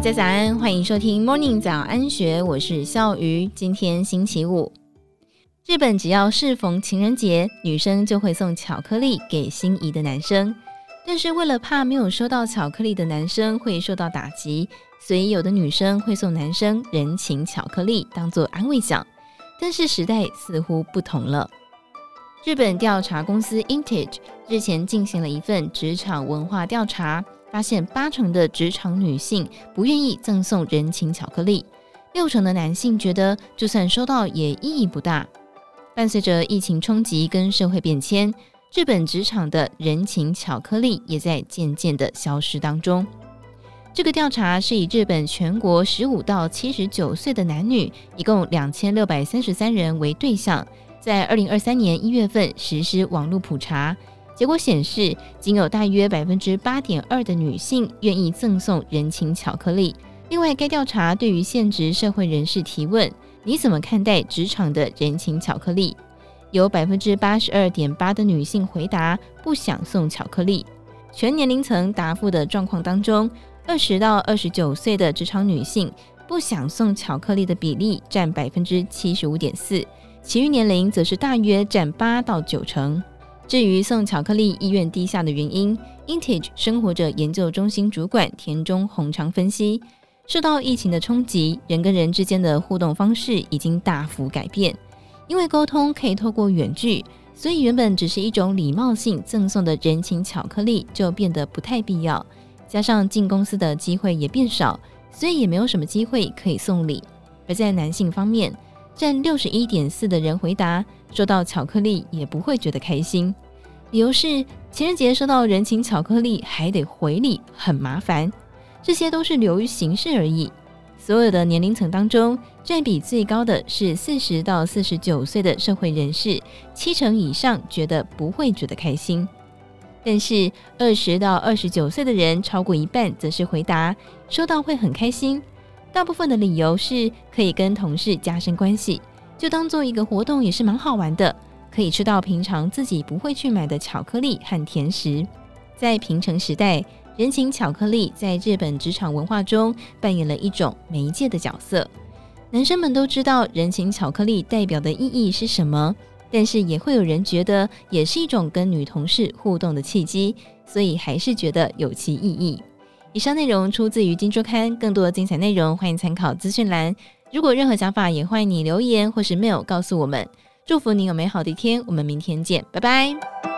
大家早安，欢迎收听 Morning 早安学，我是笑鱼。今天星期五，日本只要适逢情人节，女生就会送巧克力给心仪的男生。但是为了怕没有收到巧克力的男生会受到打击，所以有的女生会送男生人情巧克力当做安慰奖。但是时代似乎不同了。日本调查公司 Intage 日前进行了一份职场文化调查，发现八成的职场女性不愿意赠送人情巧克力，六成的男性觉得就算收到也意义不大。伴随着疫情冲击跟社会变迁，日本职场的人情巧克力也在渐渐的消失当中。这个调查是以日本全国十五到七十九岁的男女，一共两千六百三十三人为对象。在二零二三年一月份实施网络普查，结果显示，仅有大约百分之八点二的女性愿意赠送人情巧克力。另外，该调查对于现职社会人士提问：你怎么看待职场的人情巧克力？有百分之八十二点八的女性回答不想送巧克力。全年龄层答复的状况当中，二十到二十九岁的职场女性不想送巧克力的比例占百分之七十五点四。其余年龄则是大约占八到九成。至于送巧克力意愿低下的原因，Intage 生活者研究中心主管田中宏常分析，受到疫情的冲击，人跟人之间的互动方式已经大幅改变。因为沟通可以透过远距，所以原本只是一种礼貌性赠送的人情巧克力就变得不太必要。加上进公司的机会也变少，所以也没有什么机会可以送礼。而在男性方面，占六十一点四的人回答，收到巧克力也不会觉得开心，理由是情人节收到人情巧克力还得回礼，很麻烦。这些都是流于形式而已。所有的年龄层当中，占比最高的是四十到四十九岁的社会人士，七成以上觉得不会觉得开心。但是二十到二十九岁的人，超过一半则是回答收到会很开心。大部分的理由是可以跟同事加深关系，就当做一个活动也是蛮好玩的，可以吃到平常自己不会去买的巧克力和甜食。在平成时代，人情巧克力在日本职场文化中扮演了一种媒介的角色。男生们都知道人情巧克力代表的意义是什么，但是也会有人觉得也是一种跟女同事互动的契机，所以还是觉得有其意义。以上内容出自于《金周刊》，更多的精彩内容欢迎参考资讯栏。如果任何想法，也欢迎你留言或是 mail 告诉我们。祝福你有美好的一天，我们明天见，拜拜。